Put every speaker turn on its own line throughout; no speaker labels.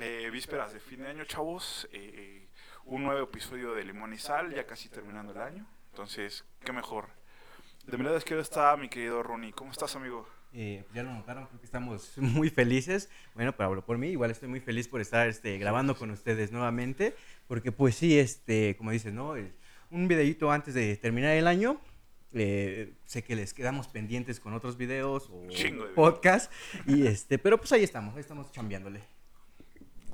Eh, vísperas de fin de año, chavos. Eh, un nuevo episodio de Limón y Sal, ya casi terminando el año. Entonces, qué mejor. De mi lado izquierdo está mi querido Ronnie. ¿Cómo estás, amigo?
Eh, ya lo notaron, creo que estamos muy felices. Bueno, hablar por mí, igual estoy muy feliz por estar este, grabando con ustedes nuevamente, porque pues sí, este, como dices, ¿no? Eh, Un videito antes de terminar el año. eh, sé que les quedamos pendientes con otros videos o
Chingo
podcast, y este, pero pues ahí estamos, ahí estamos chambeándole.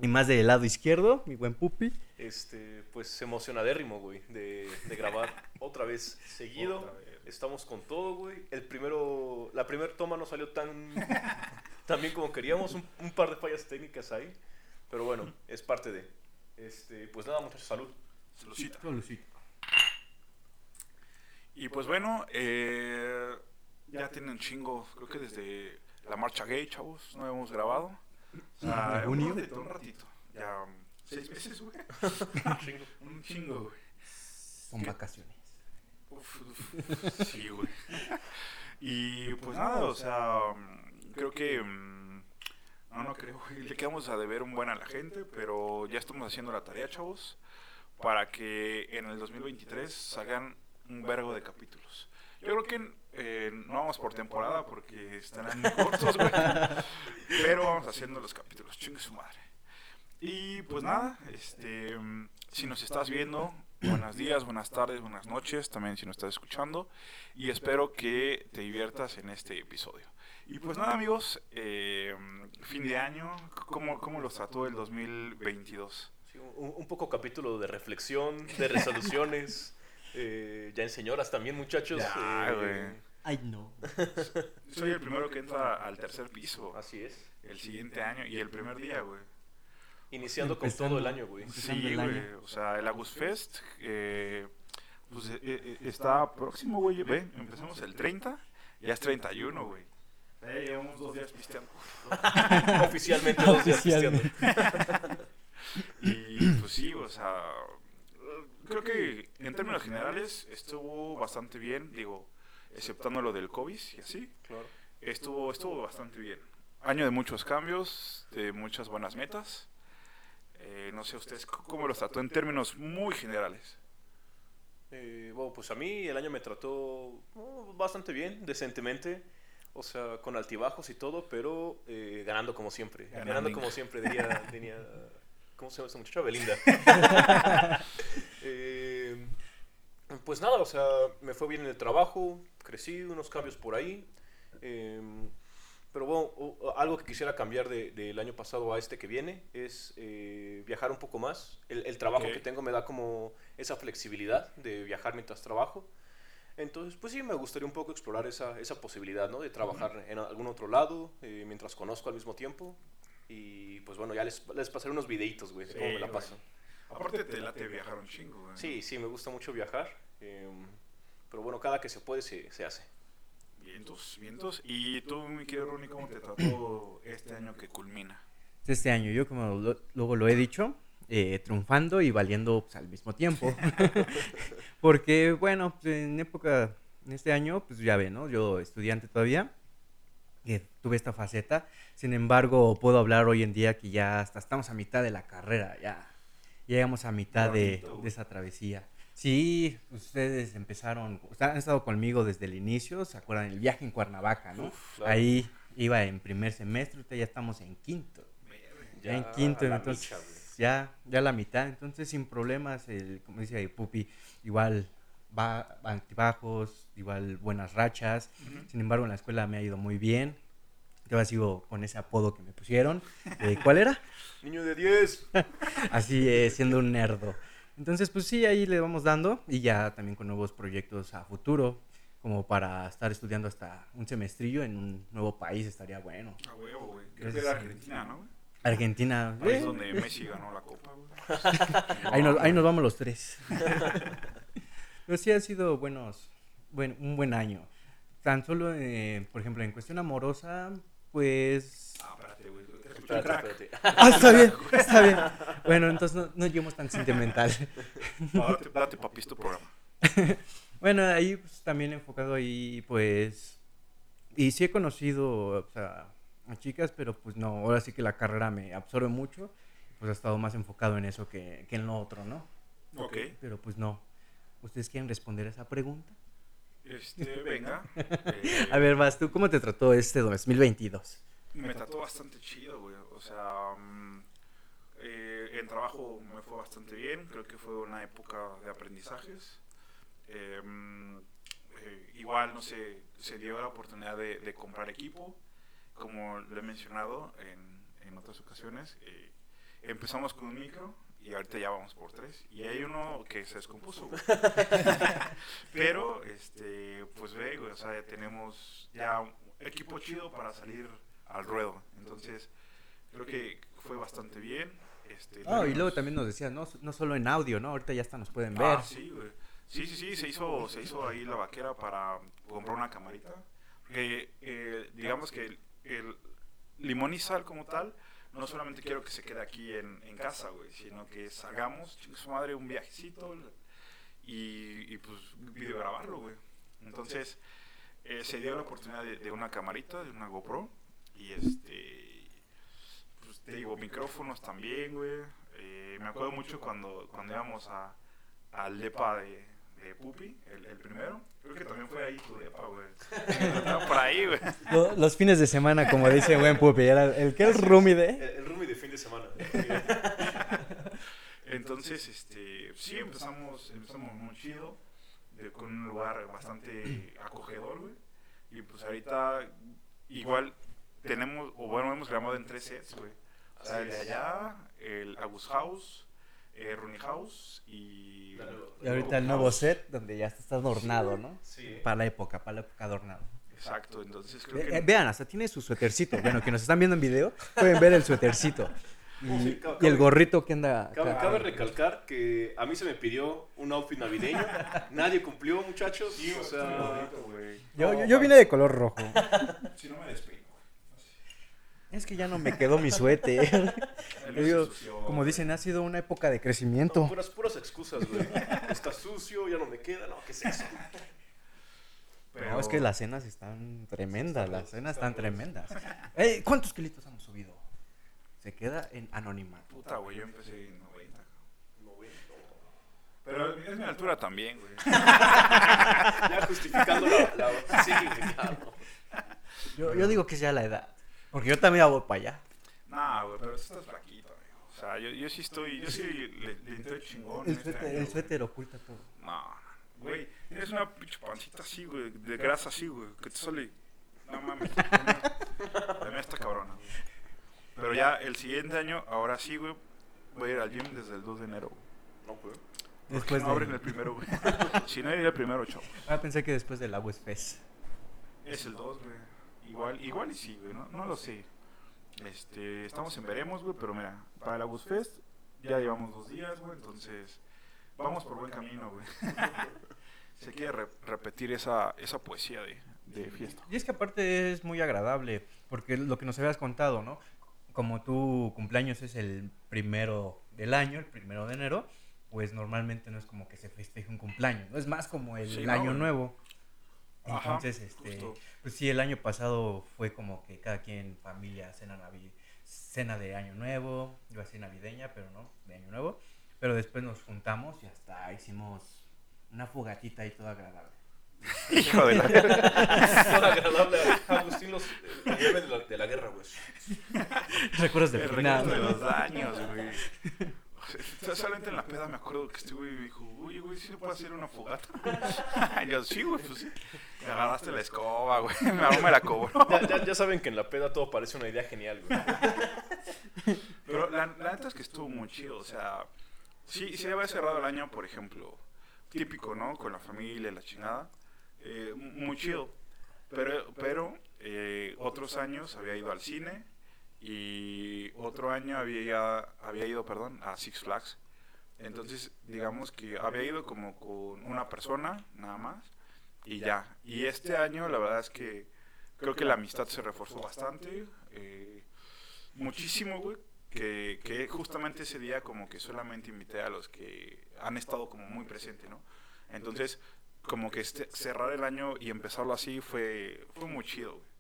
Y más del lado izquierdo, mi buen pupi.
Este, pues emocionadérrimo, güey, de, de grabar otra vez seguido.
Otra vez.
Estamos con todo, güey. El primero, la primera toma no salió tan, tan bien como queríamos. Un, un par de fallas técnicas ahí. Pero bueno, es parte de. Este, pues nada, muchachos, salud.
Saludcita.
Solucito.
Y pues bueno, eh, ya tienen un chingo, creo que desde la marcha gay, chavos, no habíamos grabado. O sea,
¿De
un
junio?
ratito, un ratito. Ya um, seis meses, güey.
Chingo.
Un chingo, güey.
Son vacaciones.
Uf, uf, sí, güey. Y pues nada, o sea, um, creo que... mm, No, no creo, güey. Le quedamos a deber un buen a la gente, pero ya estamos haciendo la tarea, chavos, para que en el 2023 salgan un vergo de capítulos. Yo creo que eh, no vamos por temporada porque estarán muy cortos, güey. Pero vamos haciendo los capítulos, chingue su madre. Y pues nada, este, si nos estás viendo, buenos días, buenas tardes, buenas noches, también si nos estás escuchando. Y espero que te diviertas en este episodio. Y pues nada, amigos, eh, fin de año, ¿cómo, cómo los trató el 2022?
Sí, un, un poco capítulo de reflexión, de resoluciones. eh, ya en señoras también, muchachos.
Ya,
eh,
güey.
Ay, no.
Soy el primero que entra al tercer piso
Así es.
el siguiente año y el primer día, güey.
Iniciando con todo el año, güey.
Sí, güey. O sea, el Agus Fest eh, pues, eh, eh, está próximo, güey. Ve, empezamos el 30, ya es 31, güey. Ya llevamos dos días pisteando.
Oficialmente dos días pisteando.
Y pues sí, o sea, creo que en términos generales estuvo bastante bien, digo, exceptando lo del COVID y así.
Claro.
Estuvo, estuvo bastante bien. Año de muchos cambios, de muchas buenas metas. Eh, no sé ustedes cómo los trató en términos muy generales.
Eh, bueno, pues a mí el año me trató oh, bastante bien, decentemente. O sea, con altibajos y todo, pero eh, ganando como siempre.
Ganando.
Ganando como siempre, diría, diría ¿Cómo se llama esa muchacha? Belinda. Eh, pues nada, o sea, me fue bien en el trabajo, crecí, unos cambios por ahí. eh, pero bueno, algo que quisiera cambiar de- del año pasado a este que viene es eh, viajar un poco más. El, el trabajo que tengo me da como esa flexibilidad de viajar mientras trabajo. Entonces, pues sí, me gustaría un poco explorar esa, esa posibilidad, ¿no? De trabajar en algún otro lado eh, mientras conozco al mismo tiempo. Y pues bueno, ya les, les pasaré unos videitos, güey, de cómo
Sí,
me la paso.
Aparte te late viajar un chingo, güey.
Sí, sí, me gusta mucho viajar. eh, pero bueno, cada que se puede se, se hace.
Vientos, vientos. Y tú, mi querido Ronnie, ¿cómo te trató este año que culmina?
Este año, yo como lo- luego lo he dicho, eh, triunfando y valiendo pues, al mismo tiempo. Porque, bueno, pues, en época, en este año, pues ya ve, ¿no? Yo estudiante todavía, que tuve esta faceta. Sin embargo, puedo hablar hoy en día que ya hasta estamos a mitad de la carrera, ya llegamos a mitad de, de esa travesía. Sí, ustedes empezaron, han estado conmigo desde el inicio, ¿se acuerdan? El viaje en Cuernavaca, ¿no?
Uf, claro.
Ahí iba en primer semestre, ahorita ya estamos en quinto. Ya, en quinto, entonces
micha,
ya, ya la mitad, entonces sin problemas, el, como dice ahí Pupi, igual va altibajos, igual buenas rachas. Sin embargo, en la escuela me ha ido muy bien. Yo sigo con ese apodo que me pusieron. Eh, ¿Cuál era?
Niño de 10.
Así eh, siendo un nerdo. Entonces, pues sí, ahí le vamos dando y ya también con nuevos proyectos a futuro, como para estar estudiando hasta un semestrillo en un nuevo país estaría bueno.
A huevo, güey. Creo que era. Argentina, ¿no? güey?
Argentina,
Ahí es donde Messi ganó la copa, güey.
ahí, nos, ahí nos vamos los tres. Pero sí ha sido buenos, buen, un buen año. Tan solo, eh, por ejemplo, en cuestión amorosa, pues...
Ah, espérate, güey.
Espérate, espérate.
Ah, está bien, está bien. Bueno, entonces no, no lleguemos tan sentimental.
Date, date papis tu programa.
Bueno, ahí pues, también enfocado ahí, pues... Y sí he conocido, o sea, a chicas, pero pues no, ahora sí que la carrera me absorbe mucho. pues ha estado más enfocado en eso que, que en lo otro, ¿no?
Ok.
Pero pues no. ¿Ustedes quieren responder a esa pregunta?
Este, venga. Eh,
A ver, vas tú, ¿cómo te trató este 2022?
Me trató bastante chido, güey. O sea, eh, en trabajo me fue bastante bien. Creo que fue una época de aprendizajes. Eh, mm, eh, igual, no sé, se dio la oportunidad de, de comprar equipo. Como lo he mencionado en, en otras ocasiones. empezamos con un micro y ahorita ya vamos por tres. Y hay uno que se descompuso, güey. Pero, este, pues ve, güey, o sea, ya tenemos ya un equipo chido para salir al ruedo. Entonces, creo que fue bastante bien. Este,
Ah, y luego también nos decías, no, no solo en audio, ¿no? Ahorita ya hasta nos pueden
Ah,
ver.
sí, güey. Sí, sí, sí, se hizo, se hizo ahí la vaquera para comprar una camarita. Porque, eh, digamos que el, el limón y sal como tal, no solamente quiero que se quede aquí en, en casa, güey, sino que salgamos, su madre, un viajecito y, y pues videograbarlo, güey. Entonces, eh, se dio la oportunidad de, de una camarita, de una GoPro, y este, pues te digo, micrófonos también, güey. Eh, me acuerdo mucho cuando, cuando íbamos a, al depa de, de Pupi, el, el primero. Creo que también fue ahí tu depa, güey. Por ahí, güey.
Lo- Los fines de semana, como dice buen Pupi, era el que el roomie
El,
de...
el roomie de fin de semana.
Entonces, este, sí, empezamos, empezamos muy chido, de- con un lugar bastante acogedor, güey. Y pues ahorita, igual, tenemos, o bueno, hemos grabado en tres sets, güey. O sea, el de allá, el Agus House, eh, Rooney House y...
La
Y ahorita el nuevo set, donde ya está adornado, ¿no?
Sí.
Para la época, para la época adornado.
Exacto, entonces creo
Eh,
que...
eh, vean, hasta tiene su suétercito. Bueno, que nos están viendo en video, pueden ver el suétercito. Y,
Sí, cabe-
y el gorrito que anda
Cabe, recalcar que a mí se me pidió un outfit navideño. Nadie cumplió, muchachos.
Sí,
o sea,
bonito.
Yo,
No,
yo, yo vine de color rojo.
Si no me despeino, güey.
Es que ya no me quedó mi suéter. Digo, como
güey.
dicen, ha sido una época de
no,
crecimiento.
puras, puras excusas, güey. Está sucio, ya no me queda. No, ¿qué es eso?
No, es que las cenas están tremendas, las cenas
están
tremendas. Ey, ¿Cuántos kilitos hemos subido? Se queda en anonimato.
Puta, güey, yo empecé en 90.
No, güey, no.
Pero es mi altura también, güey.
Ya justificando la. la- sí, claro.
Yo, yo digo que es ya la edad. Porque yo también voy para allá.
Nah, güey, pero estás flaquito, amigo. O sea, yo, yo sí estoy, yo sí le, le entré chingón.
El
este
suéter,
año,
el suéter oculta todo.
No, güey, tienes una pinche pancita así, güey, de grasa así, güey, que te sale. No mames. La mía está cabrona, güey. Pero ya el siguiente año, ahora sí, güey, voy a ir al gym desde el 2 de enero. güey.
No, güey.
Porque
Después
no
de...
abren el primero, güey. si no, iría el primero, chavos.
Ah, pensé que después del Aguas Fest.
Es el 2, güey. Igual, igual y sí, güey, no, no lo sé. Este, estamos en veremos, güey, pero mira, para el Agus Fest ya llevamos dos días, güey, entonces vamos por buen camino, güey. Se quiere re- repetir esa, esa poesía de, de fiesta.
Y es que aparte es muy agradable, porque lo que nos habías contado, ¿no? Como tu cumpleaños es el primero del año, el primero de enero, pues normalmente no es como que se festeje un cumpleaños, ¿no? Es más como el
Sí, no,
año
güey.
nuevo.
Ajá,
Entonces, este,
justo.
pues sí, el año pasado fue como que cada quien, familia, cena, navi- cena de año nuevo, iba a ser navideña, pero no, de año nuevo. Pero después nos juntamos y hasta hicimos una fogatita ahí toda agradable.
Hijo de la...
Todo agradable. Agustín los lleve de la, de la guerra, güey.
Recuerdos de
de los daños, güey. Solamente en la peda me acuerdo que este güey me dijo, oye, güey, ¿sí se puede hacer una fogata? Yo, sí, güey, pues sí. Me agarraste la escoba, güey. Me aún me la cobró.
Ya, ya, ya saben que en la peda todo parece una idea genial, güey.
Pero la, la neta es que estuvo muy chido, o sea, sí, sí había cerrado el año, por ejemplo, típico, ¿no? Con la familia, la chingada, eh, muy chido. Pero, pero eh, otros años había ido al cine y otro año había, había ido, perdón, a Six Flags. Entonces, digamos que había ido como con una persona, nada más, y ya. Y este año, la verdad es que creo que la amistad se reforzó bastante. eh, muchísimo, güey. Que, que justamente ese día como que solamente invité a los que han estado como muy presentes, ¿no? Entonces, como que este, cerrar el año y empezarlo así fue, fue muy chido, güey.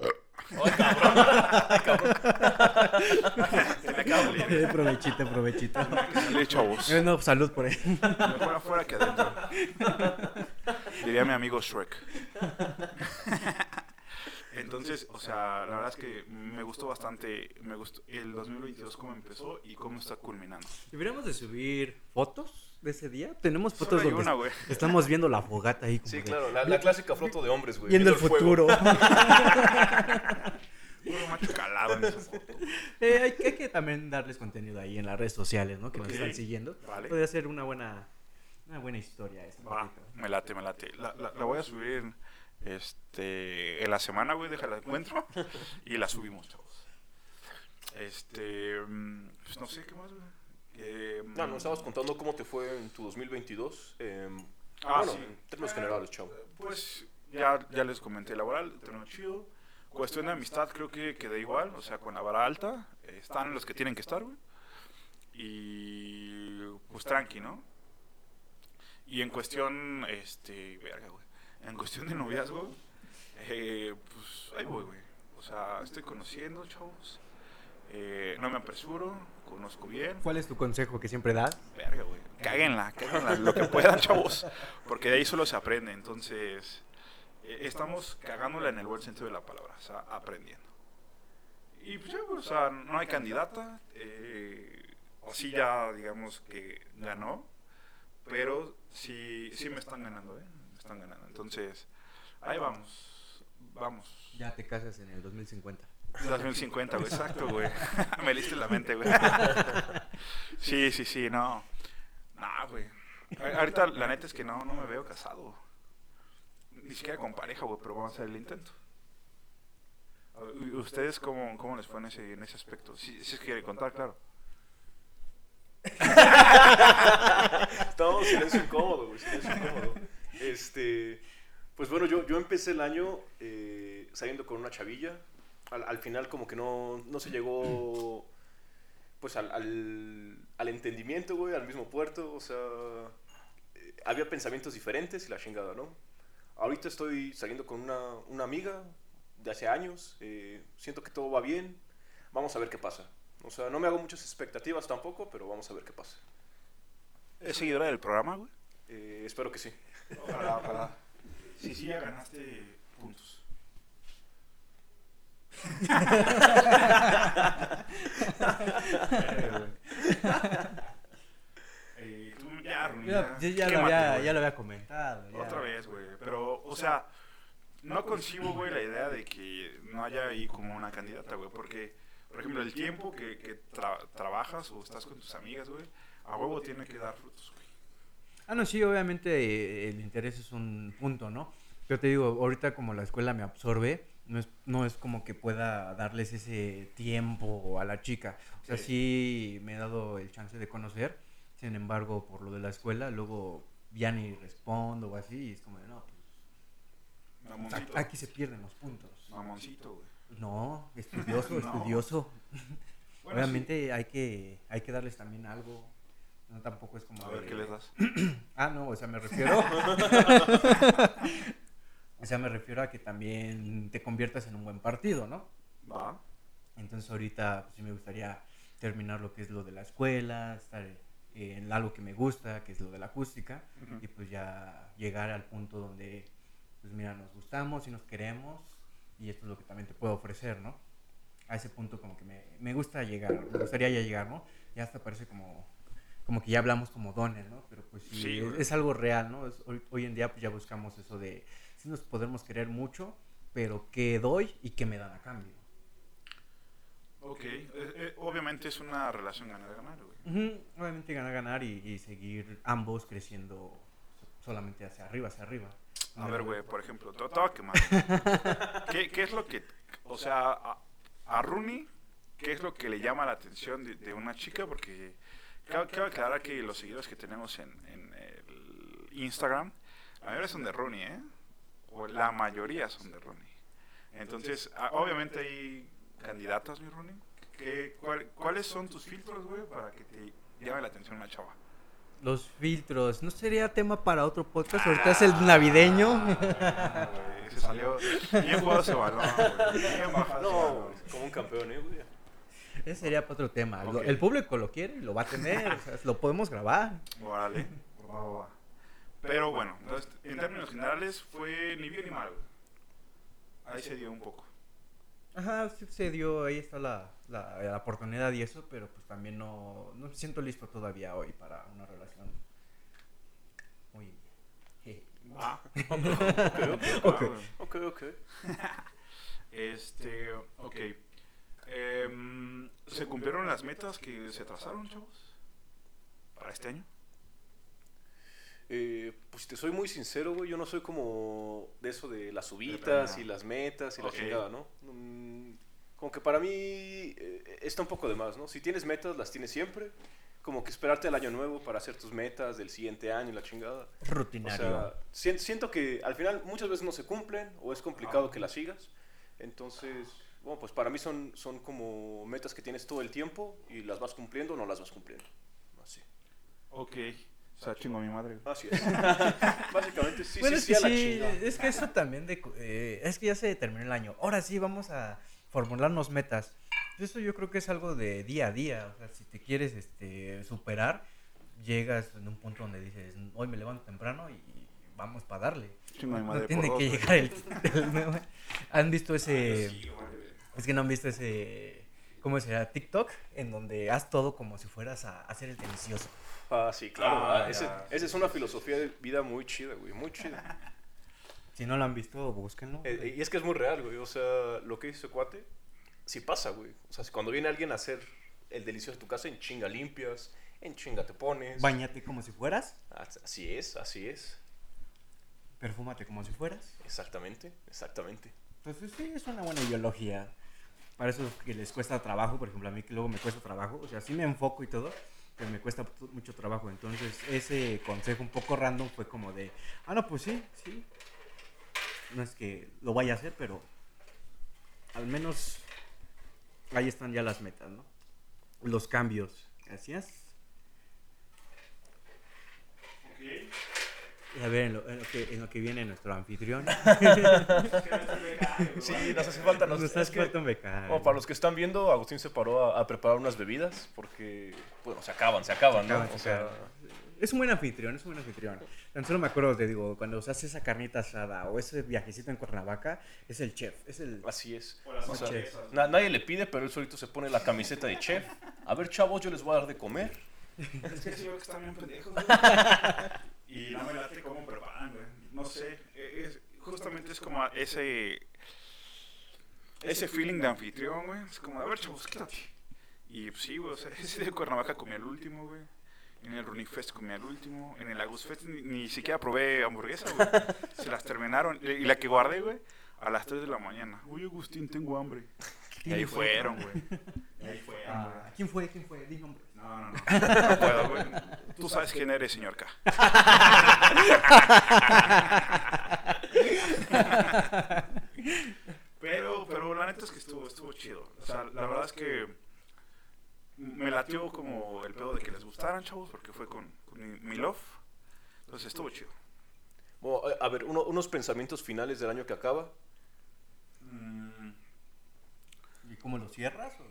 Ay, cabrón. Ay, cabrón.
Se me leer.
Eh, provechito, provechito.
Le chavos.
Eh, No, salud por ahí.
Mejor afuera que adentro. Diría mi amigo Shrek. Entonces, o sea, la verdad es que me gustó bastante, me gustó el 2022 cómo empezó y cómo está culminando.
Deberíamos de subir fotos de ese día. Tenemos fotos donde
una, güey.
estamos viendo la fogata ahí. Como
Sí,
de-
claro, la, la clásica foto de hombres, güey.
Viendo el futuro.
Puro macho calado en esa foto.
Eh, hay, que- hay que también darles contenido ahí en las redes sociales, ¿no? Que nos están siguiendo.
Vale.
Podría ser una buena, una buena historia esta.
Va, me late, me late. La, la, la voy a subir este, en la semana, güey, déjala encuentro. Y la subimos, chavos. Este, pues no sé, ¿qué más, güey? Eh,
No, nos estabas contando cómo te fue en tu 2022. eh,
Ah,
bueno,
sí.
en términos
Eh,
generales, chavo.
Pues ya, ya les comenté laboral, terminó chido. Cuestión de amistad creo que quedé igual, o sea, con la vara alta. eh, están los que tienen que estar, güey. Y pues tranqui, ¿no? Y en cuestión, este, verga, güey. En cuestión de noviazgo, eh, pues ahí voy, güey. O sea, estoy conociendo, chavos. Eh, no me apresuro, conozco bien.
¿Cuál es tu consejo que siempre das?
Verga, güey. Cáguenla, cáguenla lo que puedan, chavos. Porque de ahí solo se aprende. Entonces, eh, estamos cagándola en el buen sentido de la palabra. O sea, aprendiendo. Y pues ya, o sea, no hay candidata. Eh, o sí ya, digamos que ganó. Pero sí, sí me están ganando, ¿eh? Están ganando. Entonces, ahí vamos. Vamos.
Ya te casas en el 2050.
2050, güey, exacto, güey. Me liste la mente, güey. Sí, sí, sí, no. No, güey. Ahorita la neta es que no, no me veo casado. Ni siquiera con pareja, güey, pero vamos a hacer el intento. A ver, ¿y ¿Ustedes cómo, cómo les fue en ese, en ese aspecto? Si, si es que quiere contar, claro.
Estamos en silencio incómodo, güey, silencio incómodo. Este, pues bueno, yo, yo empecé el año eh, saliendo con una chavilla. Al, al final como que no, no se llegó pues al, al, al entendimiento, güey, al mismo puerto. O sea, eh, había pensamientos diferentes y la chingada, ¿no? Ahorita estoy saliendo con una, una amiga de hace años. eh, siento que todo va bien. Vamos a ver qué pasa. O sea, no me hago muchas expectativas tampoco, pero vamos a ver qué pasa.
¿Es seguidora del programa, güey?
Eh, espero que sí.
Ojalá, ojalá. Sí, sí, ya ganaste puntos. Eh, tú ya, Runi,
Ya,
ya.
ya, ya lo había, ya lo había comentado. ya.
Otra vez, güey. Pero, o sea, no concibo, güey, la idea de que no haya ahí como una candidata, güey. Porque, por ejemplo, el tiempo que, que tra- trabajas o estás con tus amigas, güey, a huevo tiene que dar frutos, güey.
Ah, no, sí, obviamente eh, el interés es un punto, ¿no? Yo te digo, ahorita como la escuela me absorbe, no es, no es como que pueda darles ese tiempo a la chica. O sea, sí me he dado el chance de conocer, sin embargo, por lo de la escuela, luego ya ni respondo o así, y es como de, no, pues
Mamoncito.
aquí se pierden los puntos.
Mamoncito, güey.
No, estudioso,
No.
estudioso.
Bueno,
Obviamente hay que hay que darles también algo. No tampoco es como
A ver,
de-
¿qué les das?
Ah, no, o sea, me refiero. o sea, me refiero a que también te conviertas en un buen partido, ¿no?
Va.
Entonces ahorita pues, sí me gustaría terminar lo que es lo de la escuela, estar eh, en algo que me gusta, que es lo de la acústica, y pues ya llegar al punto donde, pues mira, nos gustamos y nos queremos, y esto es lo que también te puedo ofrecer, ¿no? A ese punto como que me, me gusta llegar, me gustaría ya llegar, ¿no? Ya hasta parece como, como que ya hablamos como dones, ¿no? Pero pues sí,
Sí,
es, es algo real, ¿no? Es- hoy, hoy en día pues ya buscamos eso de, sí nos podemos querer mucho, pero ¿qué doy y qué me dan a cambio?
Ok. Eh, eh, obviamente es una relación ganar-ganar, güey.
Ujú, Obviamente ganar, ganar y, y seguir ambos creciendo so- solamente hacia arriba, hacia arriba.
A ver, güey, por ejemplo, te voy a quemar. ¿Qué, ¿Qué es lo que, o sea, a, a Rooney, qué es lo que le llama la atención de, de una chica? Porque cabe, cabe aclarar que los seguidores que tenemos en, en el Instagram, la mayoría son de Rooney, ¿eh? O la mayoría son de Rooney. Entonces, a- obviamente hay candidatas, mi Rooney. ¿Qué, cuál- ¿Cuáles son tus filtros, güey, para que te llame la atención una chava?
Los filtros. ¿No sería tema para otro podcast? Ahorita es el navideño.
Ah, güey, se salió. Bien jugado ese balón, güey. Bien bajado ese
No, como un campeón, ¿eh, güey?
Ese sería para otro tema. El público lo quiere y lo va a tener. o sea, lo podemos grabar.
Órale. Pero bueno, entonces, en términos generales fue ni bien ni mal. Ahí se dio un poco.
Ajá, sí se dio, ahí está la, la, la oportunidad y eso, pero pues también no, no me siento listo todavía hoy para una relación muy... je.
Ah,
Ok,
ok.
ok, ok.
Este, ok. Em, ¿Se cumplieron las metas que se trazaron, chavos? Para este año.
Eh, pues si te soy muy sincero, güey, yo no soy como de eso de las subitas y las metas y la chingada, ¿no? Mm, como que para mí eh, está un poco de más, ¿no? Si tienes metas, las tienes siempre. Como que esperarte al año nuevo para hacer tus metas del siguiente año y la chingada. O
Rutinario.
sea, sien- siento que al final muchas veces no se cumplen o es complicado que las sigas. Entonces, bueno, pues para mí son, son como metas que tienes todo el tiempo y las vas cumpliendo o no las vas cumpliendo. Así.
Ok. O sea, chingo a mi madre.
Así es. Básicamente, sí,
bueno,
sí,
es
sí,
que
a la
sí,
chingada.
es que eso también de... eh, es que ya se terminó el año. Ahora sí vamos a formularnos metas. Eso yo creo que es algo de día a día. O sea, si te quieres este, superar, llegas en un punto donde dices, hoy me levanto temprano y vamos para darle.
Chingo a mi
No
madre.
tiene
por
que
dos,
llegar el, el nuevo- ¿Han visto ese... Es que no han visto ese... ¿Cómo será? TikTok, en donde haz todo como si fueras a hacer el delicioso.
Ah, sí, claro.
Ah,
ah, ese- esa es una filosofía de vida muy chida, güey. Muy chida.
Si no lo han visto, búsquenlo.
Eh, y es que es muy real, güey. O sea, lo que dice ese cuate, sí pasa, güey. O sea, si cuando viene alguien a hacer el delicioso de tu casa, en chinga limpias, en chinga te pones.
Báñate como si fueras,
As- Así es, así es.
perfúmate como si fueras.
Exactamente, exactamente.
Entonces sí, es una buena ideología. Para eso que les cuesta trabajo, por ejemplo, a mí que luego me cuesta trabajo, o sea, sí me enfoco y todo, pero me cuesta mucho trabajo. Entonces ese consejo un poco random fue como de, ah, no, pues sí, sí. No es que lo vaya a hacer, pero al menos ahí están ya las metas, ¿no? Los cambios. Gracias. Y a ver, en lo, en lo que, en lo que viene nuestro anfitrión.
Sí, nos hace falta. Nos,
Nos
es
hace
que-
falta un becario.
Bueno, para los que están viendo, Agustín se paró a, a preparar unas bebidas porque, bueno, se acaban, se acaban,
Se acaban,
¿no?
se
O sea.
Es un buen anfitrión, es un buen anfitrión. Tan solo me acuerdo, te digo, cuando se hace esa carnita asada o ese viajecito en Cuernavaca, es el chef, es el...
así es.
O
sea, na- nadie le pide, pero él solito se pone la camiseta de chef. A ver, chavos, yo les voy a dar de comer.
Es que sí veo que están bien pendejos. Y no me late cómo preparan, güey. No sé. e- es- justamente es como ese. Ese feeling de anfitrión, güey. Es como, a ver, chavos, quítate. Y pues, sí, güey. O sea, ese de Cuernavaca comí el último, güey. En el Runifest comí el último. En el Agus Fest ni, ni siquiera probé hamburguesa, güey. Se las terminaron. Y la que guardé, güey, a las 3 de la mañana. Uy, Agustín, tengo hambre. Y ahí fueron, güey. Y ahí fueron, güey.
Ah, ¿Quién fue? ¿Quién fue? Di nombre.
No, no, no. No puedo, güey. Tú sabes quién eres, señor K. Pero, pero la neta es que estuvo, estuvo chido. O sea, la verdad es que me latió como el pedo de que les gustaran, chavos, porque fue con, con mi, mi love. Entonces estuvo chido.
Bueno, a- ver, uno- unos pensamientos finales del año que acaba.
Mm,
¿Y cómo lo cierras? o?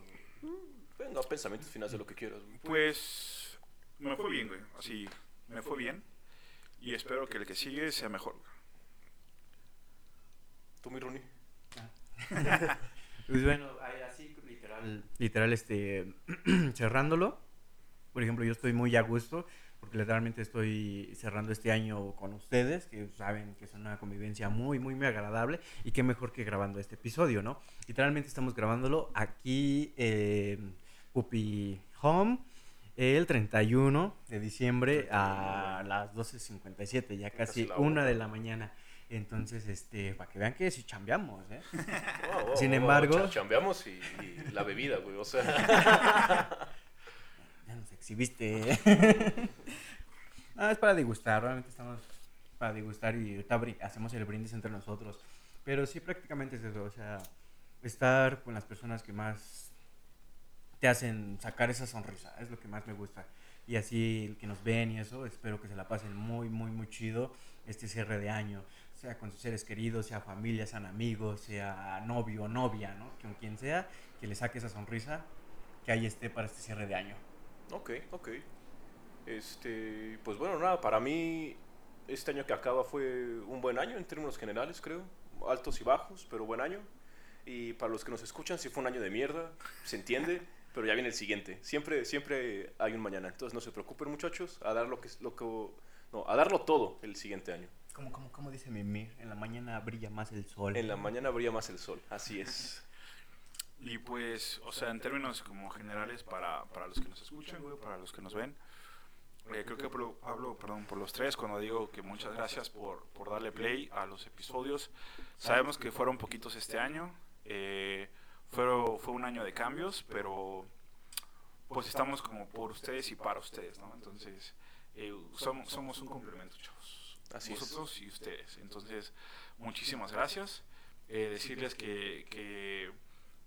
Venga, pensamientos finales de lo que quieras.
pues me fue bien, güey. Así, me fue bien. Y espero que el que sigue sea mejor. güey.
¿Tú, mi Rooney?
Pues bueno, así literal, literal este, cerrándolo. Por ejemplo, yo estoy muy a gusto porque literalmente estoy cerrando este año con ustedes, que saben que es una convivencia muy, muy, muy agradable y qué mejor que grabando este episodio, ¿no? Literalmente estamos grabándolo aquí Puppy Home el 31 de diciembre a las 12.57, ya
Casi
una de la mañana. Entonces, este, para que vean que sí chambeamos, ¿eh?
Oh, oh,
Sin
oh,
embargo-
cha- Chambeamos y, y la bebida, güey. O sea,
Ya nos exhibiste. ah, es para degustar, realmente estamos para degustar y ahorita hacemos el brindis entre nosotros. Pero sí, prácticamente es eso, o sea, estar con las personas que más te hacen sacar esa sonrisa, es lo que más me gusta. Y así el que nos ven y eso, espero que se la pasen muy, muy, muy chido este cierre de año, sea con sus seres queridos, sea familia, sean amigos, sea novio o novia, ¿no? Con quien sea, que le saque esa sonrisa que ahí esté para este cierre de año.
Ok, ok. Este, pues bueno, nada, para mí este año que acaba fue un buen año en términos generales, creo. Altos y bajos, pero buen año. Y para los que nos escuchan, si fue un año de mierda, se entiende, pero ya viene el siguiente. Siempre, siempre hay un mañana. Entonces no se preocupen, muchachos, a dar lo que, lo que, no, a darlo todo el siguiente año.
Como, como, como dice Mimir, en la mañana brilla más el sol.
En la mañana brilla más el sol, así es.
Y pues, o sea, en términos como generales para, para los que nos escuchan, güey, para los que nos ven, eh, creo que hablo, hablo, perdón, por los tres cuando digo que muchas gracias por, por darle play a los episodios. Sabemos que fueron poquitos este año, eh, fue, fue un año de cambios, pero pues estamos como por ustedes y para ustedes, ¿no? Entonces, eh, somos, somos un complemento, chavos.
Así
Nosotros y ustedes. Entonces, muchísimas gracias. Eh, decirles que, que,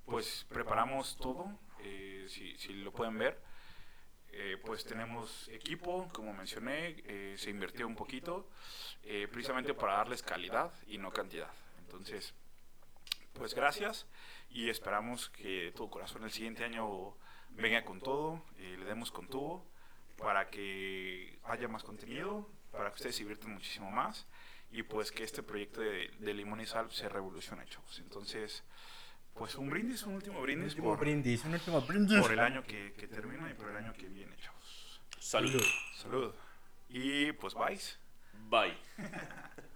pues preparamos todo, eh, si, si, lo pueden ver. Eh, pues tenemos equipo, como mencioné, eh, se invirtió un poquito, eh, precisamente para darles calidad y no cantidad. Entonces, pues gracias y esperamos que todo corazón el siguiente año venga con todo, le demos con tubo para que haya más contenido, para que ustedes se diviertan muchísimo más y pues que este proyecto de, de Limón y Sal se revolucione, chavos. Entonces, pues un brindis, un último brindis,
un último
por,
brindis, un último brindis.
por el año que, que, termina y por el año que viene, chavos.
Salud.
Salud. Y pues, bye.
Bye.